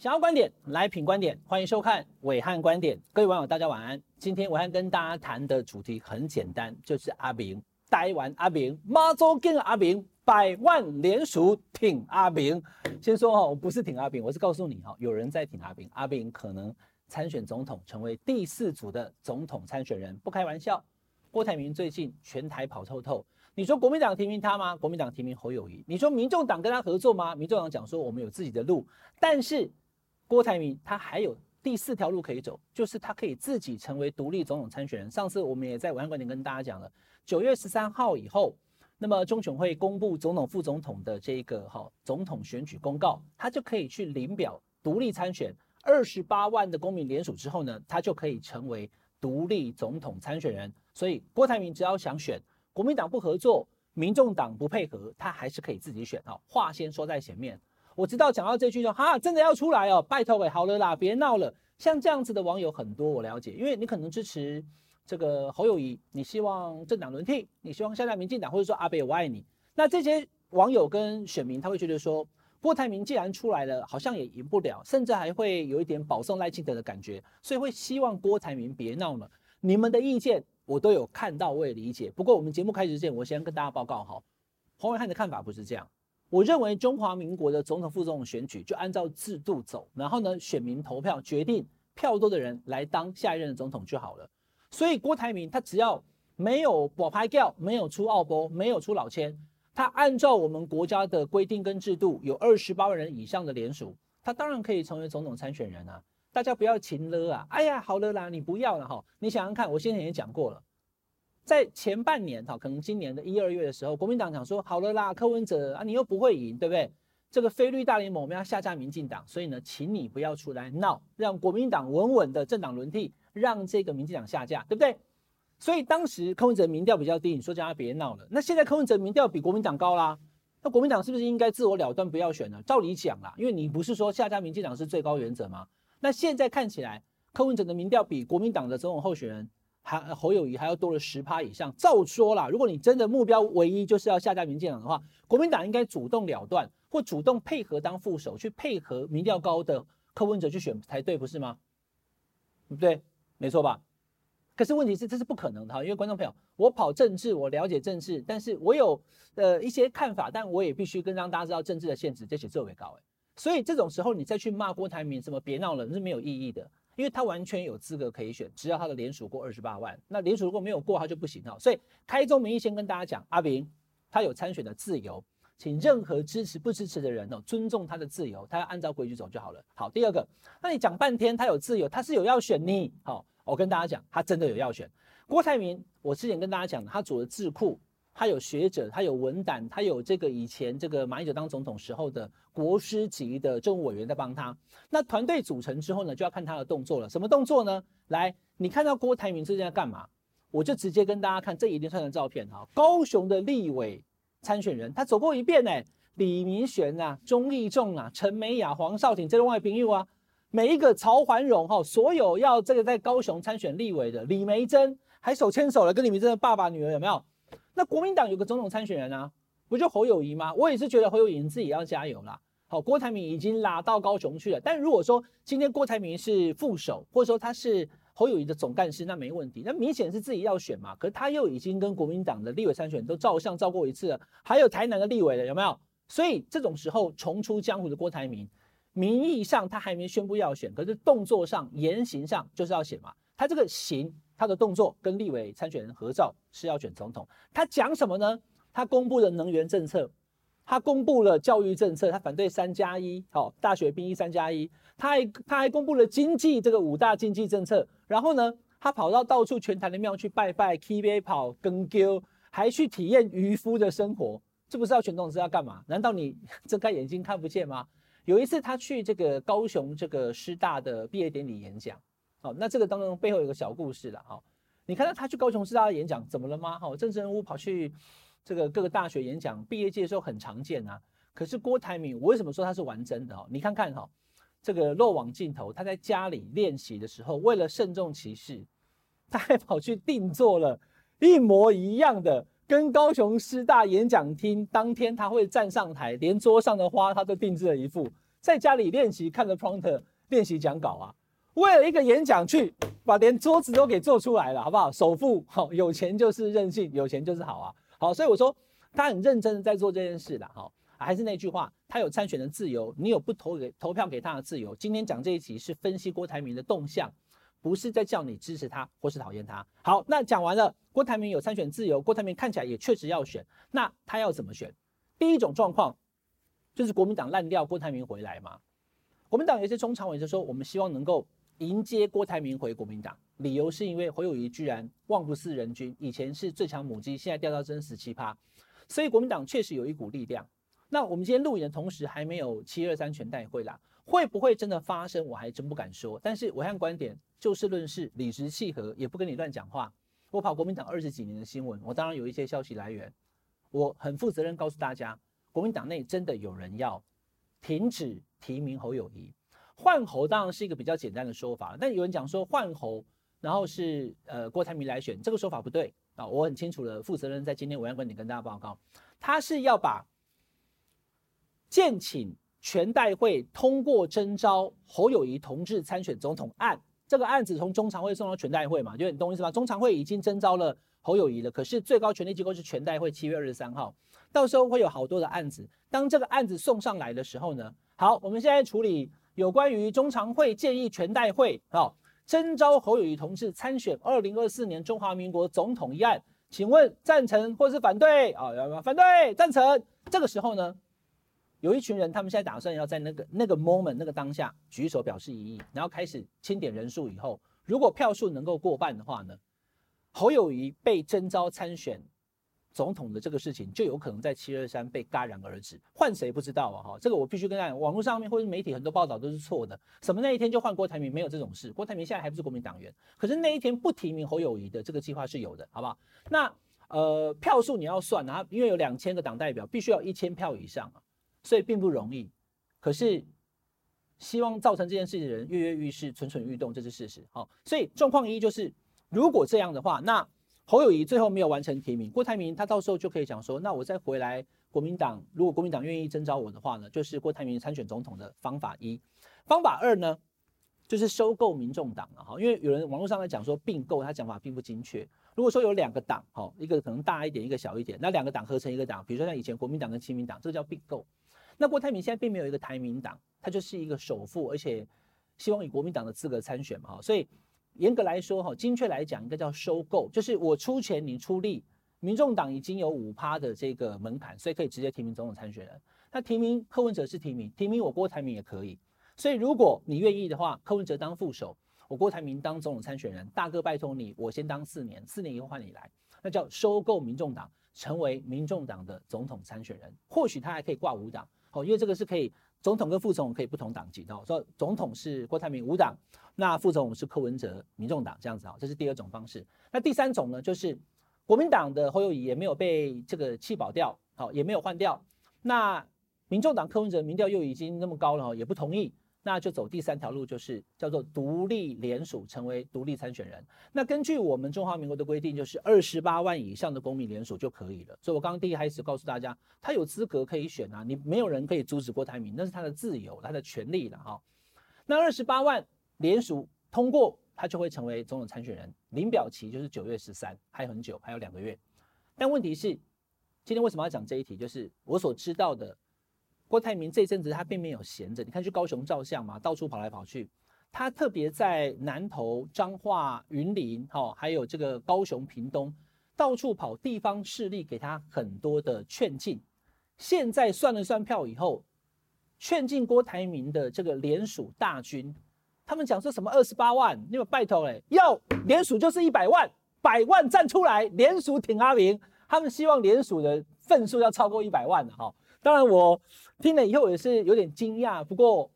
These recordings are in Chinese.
想要观点来品观点，欢迎收看暐瀚观点。各位网友，大家晚安。今天暐瀚跟大家谈的主题很简单，就是阿明，台湾阿明，妈祖跟阿明，百万联署挺阿明。先说哈，我不是挺阿明，我是告诉你哈，有人在挺阿明，阿明可能参选总统，成为第四组的总统参选人，不开玩笑。郭台铭最近全台跑透透。你说国民党提名他吗？国民党提名侯友宜。你说民众党跟他合作吗？民众党讲说我们有自己的路，但是郭台铭他还有第四条路可以走，就是他可以自己成为独立总统参选人。上次我们也在暐瀚观点跟大家讲了，九月十三号以后，那么中选会公布总统、副总统的这个哈总统选举公告，他就可以去领表独立参选。二十八万的公民联署之后呢，他就可以成为独立总统参选人。所以郭台铭只要想选。国民党不合作，民众党不配合，他还是可以自己选。哈，话先说在前面。我知道讲到这句就哈，真的要出来哦，拜托给好了啦，别闹了。像这样子的网友很多，我了解，因为你可能支持这个侯友宜，你希望政党轮替，你希望下架民进党，或者说阿北我爱你。那这些网友跟选民他会觉得说，郭台铭既然出来了，好像也赢不了，甚至还会有一点保送赖清德的感觉，所以会希望郭台铭别闹了。你们的意见？我都有看到，我也理解。不过我们节目开始之前，我先跟大家报告哈，黄伟汉的看法不是这样。我认为中华民国的总统、副总统选举就按照制度走，然后呢，选民投票决定票多的人来当下一任的总统就好了。所以郭台铭他只要没有保拍掉，没有出奥波，没有出老千，他按照我们国家的规定跟制度，有二十八万人以上的联署，他当然可以成为总统参选人啊。大家不要情了啊！哎呀，好了啦，你不要了哈。你想想看，我先前也讲过了，在前半年哈，可能今年的一二月的时候，国民党讲说好了啦，柯文哲啊，你又不会赢，对不对？这个非绿大联盟我们要下架民进党，所以呢，请你不要出来闹，让国民党稳稳的政党轮替，让这个民进党下架，对不对？所以当时柯文哲民调比较低，你说叫他别闹了。那现在柯文哲民调比国民党高啦，那国民党是不是应该自我了断，不要选了？照理讲啦，因为你不是说下架民进党是最高原则吗？那现在看起来，柯文哲的民调比国民党的总统候选人还侯友宜还要多了十趴以上。照说啦，如果你真的目标唯一就是要下架民进党的话，国民党应该主动了断，或主动配合当副手，去配合民调高的柯文哲去选才对，不是吗？对不对？没错吧？可是问题是这是不可能的哈，因为观众朋友，我跑政治，我了解政治，但是我有呃一些看法，但我也必须跟让大家知道政治的限制，这些作为高。所以这种时候，你再去骂郭台铭什么别闹了，那是没有意义的，因为他完全有资格可以选，只要他的联署过二十八万，那联署如果没有过，他就不行哈。所以开宗明义先跟大家讲，阿明他有参选的自由，请任何支持不支持的人哦，尊重他的自由，他要按照规矩走就好了。好，第二个，那你讲半天他有自由，他是有要选你，好，我跟大家讲，他真的有要选。郭台铭，我之前跟大家讲，他组的智库。他有学者，他有文胆，他有这个以前这个马英九当总统时候的国师级的政务委员在帮他。那团队组成之后呢，就要看他的动作了。什么动作呢？来，你看到郭台铭最近在干嘛？我就直接跟大家看这一连串的照片哈。高雄的立委参选人，他走过一遍呢。李明玄、啊，钟义仲啊，陈美雅、黄少挺这种外朋友啊，每一个曹环荣哈，所有要这个在高雄参选立委的李梅珍，还手牵手了，跟李明珍的爸爸女儿有没有？那国民党有个总统参选人啊，不就侯友宜吗？我也是觉得侯友宜自己要加油啦。好，郭台铭已经拉到高雄去了。但如果说今天郭台铭是副手，或者说他是侯友宜的总干事，那没问题。那明显是自己要选嘛。可是他又已经跟国民党的立委参选都照相照过一次了，还有台南的立委了，有没有？所以这种时候重出江湖的郭台铭，名义上他还没宣布要选，可是动作上言行上就是要选嘛。他这个行。他的动作跟立委参选人合照是要选总统，他讲什么呢？他公布了能源政策，他公布了教育政策，他反对三加一，好，大学兵役三加一，他还他还公布了经济这个五大经济政策，然后呢，他跑到到处全台的庙去拜拜，K B 跑跟丢，还去体验渔夫的生活，这不是要选总统是要干嘛？难道你 睁开眼睛看不见吗？有一次他去这个高雄这个师大的毕业典礼演讲。好，那这个当中背后有个小故事了。哈，你看到他去高雄师大演讲，怎么了吗？哈，政治人物跑去这个各个大学演讲，毕业季的时候很常见啊。可是郭台铭，我为什么说他是玩真的？哈，你看看哈，这个漏网镜头，他在家里练习的时候，为了慎重其事，他还跑去定做了一模一样的，跟高雄师大演讲厅当天他会站上台，连桌上的花他都定制了一副。在家里练习看着 prompter 练习讲稿啊，为了一个演讲去把连桌子都给做出来了，好不好？首富，好，有钱就是任性，有钱就是好啊，好，所以我说他很认真的在做这件事的，好，还是那句话，他有参选的自由，你有不投给投票给他的自由。今天讲这一集是分析郭台铭的动向，不是在叫你支持他或是讨厌他。好，那讲完了，郭台铭有参选自由，郭台铭看起来也确实要选，那他要怎么选？第一种状况就是国民党烂掉，郭台铭回来嘛。国民党有些中常委就说，我们希望能够迎接郭台铭回国民党，理由是因为侯友宜居然望不似人君，以前是最强母鸡，现在掉到真十七趴，所以国民党确实有一股力量。那我们今天录影的同时，还没有七二三全代会啦，会不会真的发生，我还真不敢说。但是我看观点就事论事，理直气和，也不跟你乱讲话。我跑国民党二十几年的新闻，我当然有一些消息来源。我很负责任告诉大家，国民党内真的有人要停止提名侯友宜，换候当然是一个比较简单的说法，但有人讲说换候，然后是呃郭台铭来选，这个说法不对啊，我很清楚的负责人在今天暐瀚观点跟大家报告，他是要把建请全代会通过征召侯友宜同志参选总统案，这个案子从中常会送到全代会嘛，就你懂我意思吧？中常会已经征召了。侯友宜的，可是最高权力机构是全代会，七月二十三号，到时候会有好多的案子。当这个案子送上来的时候呢，好，我们现在处理有关于中常会建议全代会，啊，征召侯友宜同志参选二零二四年中华民国总统一案，请问赞成或是反对啊？要不要反对？赞成。这个时候呢，有一群人，他们现在打算要在那个那个 moment 那个当下举手表示异议，然后开始清点人数以后，如果票数能够过半的话呢？侯友宜被征召参选总统的这个事情，就有可能在七二三被戛然而止。换谁不知道啊？哈，这个我必须跟大家讲，网络上面或者媒体很多报道都是错的。什么那一天就换郭台铭，没有这种事。郭台铭现在还不是国民党员，可是那一天不提名侯友宜的这个计划是有的，好不好？那呃票数你要算啊，因为有两千个党代表，必须要一千票以上啊，所以并不容易。可是希望造成这件事情的人跃跃欲试，蠢蠢欲动，这是事实。好，所以状况一就是。如果这样的话，那侯友宜最后没有完成提名，郭台铭他到时候就可以讲说，那我再回来国民党，如果国民党愿意征召我的话呢，就是郭台铭参选总统的方法一。方法二呢，就是收购民众党了哈，因为有人网络上在讲说并购，他讲法并不精确。如果说有两个党，哈，一个可能大一点，一个小一点，那两个党合成一个党，比如说像以前国民党跟亲民党，这个叫并购。那郭台铭现在并没有一个台民党，他就是一个首富，而且希望以国民党的资格参选嘛，所以。严格来说，哈，精确来讲，应该叫收购，就是我出钱，你出力。民众党已经有五趴的这个门槛，所以可以直接提名总统参选人。那提名柯文哲是提名，提名我郭台铭也可以。所以如果你愿意的话，柯文哲当副手，我郭台铭当总统参选人。大哥拜托你，我先当四年，四年以后换你来，那叫收购民众党，成为民众党的总统参选人。或许他还可以挂五党，好，因为这个是可以。总统跟副总统可以不同党籍的，说总统是郭台铭无党，那副总统是柯文哲民众党这样子啊，这是第二种方式。那第三种呢，就是国民党的侯友宜也没有被这个弃保掉，好，也没有换掉，那民众党柯文哲民调又已经那么高了，也不同意。那就走第三条路，就是叫做独立联署，成为独立参选人。那根据我们中华民国的规定，就是二十八万以上的公民联署就可以了。所以我刚刚第一开始告诉大家，他有资格可以选啊，你没有人可以阻止郭台铭，那是他的自由，他的权利了哈。那二十八万联署通过，他就会成为总统参选人。领表期就是九月十三，还很久，还有两个月。但问题是，今天为什么要讲这一题？就是我所知道的。郭台铭这阵子他并没有闲着，你看去高雄照相嘛，到处跑来跑去。他特别在南投、彰化、云林，哈，还有这个高雄、屏东，到处跑，地方势力给他很多的劝进。现在算了算票以后，劝进郭台铭的这个联署大军，他们讲说什么二十八万，你们拜托嘞，要联署就是一百万，百万站出来联署挺阿明，他们希望联署的份数要超过一百万的哈。当然，我听了以后也是有点惊讶，不过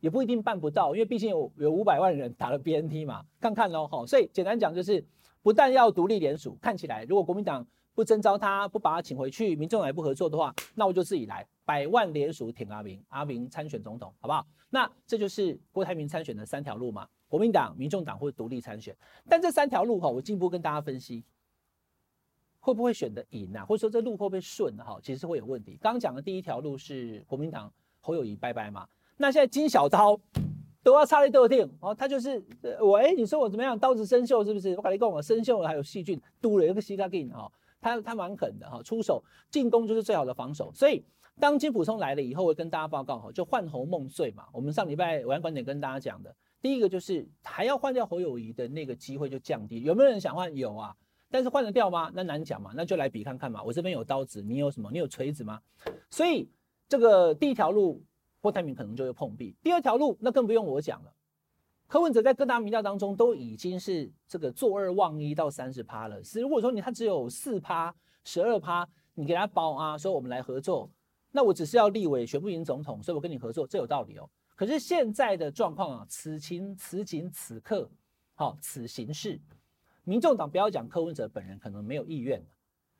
也不一定办不到，因为毕竟有有五百万人打了 BNT 嘛，看看喽哈。所以简单讲就是，不但要独立联署，看起来如果国民党不征召他，不把他请回去，民众党也不合作的话，那我就自己来，百万联署挺阿明，阿明参选总统，好不好？那这就是郭台铭参选的三条路嘛，国民党、民众党或独立参选。但这三条路哈，我进一步跟大家分析。会不会选得赢啊？或者说这路会不会顺哈？其实是会有问题。刚刚讲的第一条路是国民党侯友宜拜拜嘛？那现在金小刀都要插在豆定哦，他就是我哎，你说我怎么样？刀子生锈是不是？我跟你跟，我生锈了还有细菌，堵了一个西卡金哈，他他蛮狠的哈，出手进攻就是最好的防守。所以当金溥聪来了以后，我跟大家报告哈，就换侯梦碎嘛。我们上礼拜暐瀚观点跟大家讲的，第一个就是还要换掉侯友宜的那个机会就降低。有没有人想换？有啊。但是换得掉吗？那难讲嘛，那就来比看看嘛。我这边有刀子，你有什么？你有锤子吗？所以这个第一条路，郭台铭可能就会碰壁。第二条路，那更不用我讲了。柯文哲在各大民调当中都已经是这个坐二望一到三十趴了。是如果说你他只有四趴、十二趴，你给他包啊，说我们来合作，那我只是要立委选不赢总统，所以我跟你合作，这有道理哦。可是现在的状况啊，此情此景此刻，好、此形势。民众党不要讲柯文哲本人可能没有意愿，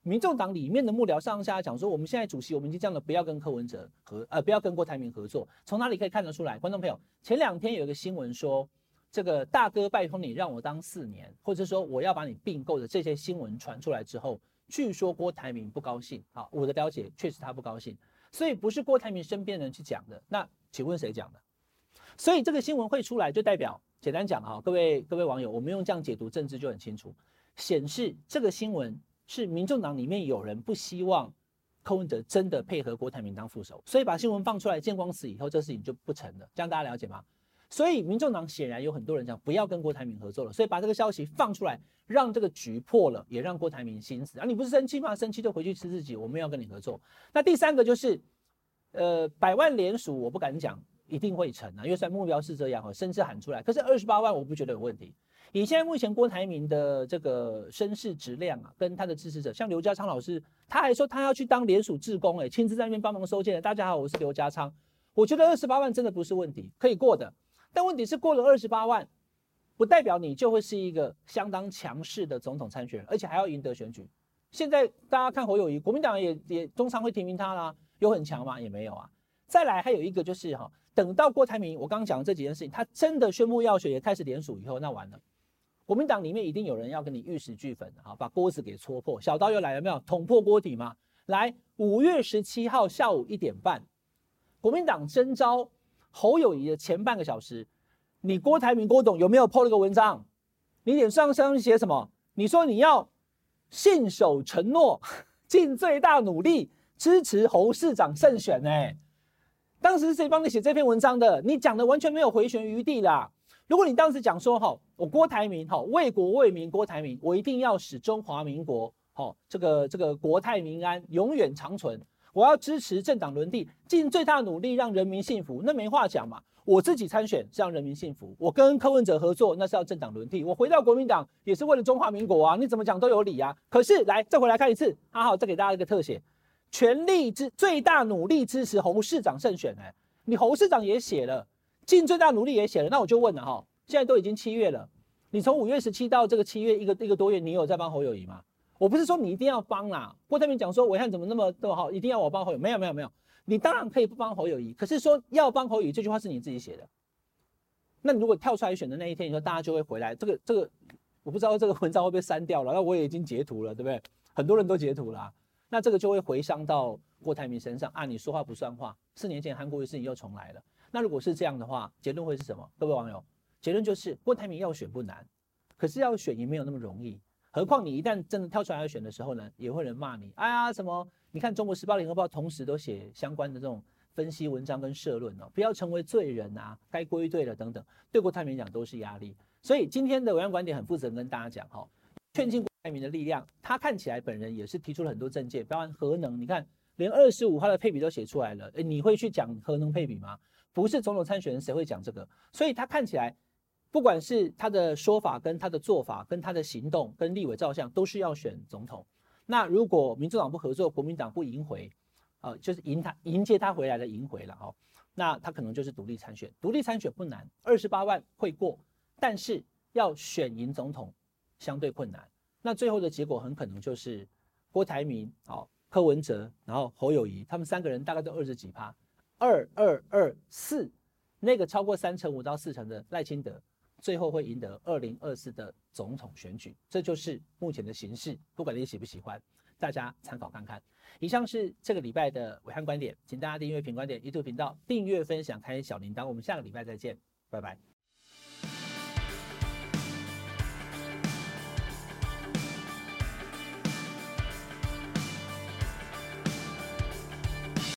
民众党里面的幕僚上下讲说，我们现在主席我们已经这样了，不要跟柯文哲合，呃，不要跟郭台铭合作。从哪里可以看得出来？观众朋友，前两天有一个新闻说，这个大哥拜托你让我当四年，或者说我要把你并购的这些新闻传出来之后，据说郭台铭不高兴。好，我的了解确实他不高兴，所以不是郭台铭身边人去讲的。那请问谁讲的？所以这个新闻会出来，就代表。简单讲哈，各位各位网友，我们用这样解读政治就很清楚，显示这个新闻是民众党里面有人不希望柯文哲真的配合郭台铭当副手，所以把新闻放出来见光死以后，这事情就不成了。这样大家了解吗？所以民众党显然有很多人讲不要跟郭台铭合作了，所以把这个消息放出来，让这个局破了，也让郭台铭心死。啊，你不是生气吗？生气就回去吃自己，我们要跟你合作。那第三个就是，呃，百万联署，我不敢讲。一定会成啊，因为虽然目标是这样哈，甚至喊出来，可是二十八万我不觉得有问题。以现在目前郭台铭的这个声势质量啊，跟他的支持者，像刘家昌老师，他还说他要去当联署志工，哎，亲自在那边帮忙收件。大家好，我是刘家昌，我觉得二十八万真的不是问题，可以过的。但问题是过了二十八万，不代表你就会是一个相当强势的总统参选人，而且还要赢得选举。现在大家看侯友谊，国民党也也通常会提名他啦，有很强吗？也没有啊。再来还有一个就是哈。等到郭台铭，我刚刚讲的这几件事情，他真的宣布要选，也开始联署以后，那完了，国民党里面一定有人要跟你玉石俱焚啊，把锅子给戳破，小刀又来了没有？捅破锅底吗？来，五月十七号下午一点半，国民党征召侯友宜的前半个小时，你郭台铭郭董有没有 po 了个文章？你脸上上写什么？你说你要信守承诺，尽最大努力支持侯市长胜选呢、当时是谁帮你写这篇文章的？你讲的完全没有回旋余地啦！如果你当时讲说，哈，我郭台铭，哈，为国为民，郭台铭，我一定要使中华民国，哈，这个这个国泰民安，永远长存。我要支持政党轮替，尽最大努力让人民幸福。那没话讲嘛！我自己参选是让人民幸福，我跟柯文哲合作那是要政党轮替，我回到国民党也是为了中华民国啊！你怎么讲都有理啊！可是来再回来看一次，好好再给大家一个特写。全力支最大努力支持侯市长胜选，哎，你侯市长也写了，尽最大努力也写了，那我就问了哈，现在都已经七月了，你从五月十七到这个七月一个一个多月，你有在帮侯友宜吗？我不是说你一定要帮啦，郭台铭讲说暐瀚怎么那么那么好，一定要我帮侯友，没有没有没有，你当然可以不帮侯友宜，可是说要帮侯友宜这句话是你自己写的，那你如果跳出来选的那一天，你说大家就会回来，这个这个我不知道这个文章会不会删掉了，那我也已经截图了，对不对？很多人都截图了。那这个就会回伤到郭台铭身上啊！你说话不算话，四年前韩国的事情又重来了。那如果是这样的话，结论会是什么？各位网友，结论就是郭台铭要选不难，可是要选也没有那么容易。何况你一旦真的跳出来要选的时候呢，也会人骂你。哎呀，什么？你看《中国时报》《联合报》同时都写相关的这种分析文章跟社论哦，不要成为罪人啊，该归队了等等，对郭台铭讲都是压力。所以今天的暐瀚观点很负责跟大家讲哈，劝进。蔡明的力量，他看起来本人也是提出了很多政见，包含核能，你看连二十五号的配比都写出来了，诶，你会去讲核能配比吗？不是总统参选人谁会讲这个？所以他看起来，不管是他的说法跟他的做法跟他的行动跟立委照相，都是要选总统。那如果民主党不合作，国民党不迎回，呃，就是迎他迎接他回来的迎回了哈，那他可能就是独立参选。独立参选不难，二十八万会过，但是要选赢总统相对困难。那最后的结果很可能就是郭台铭、好柯文哲，然后侯友宜，他们三个人大概都二十几趴，二二二四，那个超过三成五到四成的赖清德，最后会赢得二零二四的总统选举，这就是目前的形势，不管你喜不喜欢。大家参考看看。以上是这个礼拜的暐瀚观点，请大家订阅品观点 YouTube 频道，订阅分享，开小铃铛。我们下个礼拜再见，拜拜。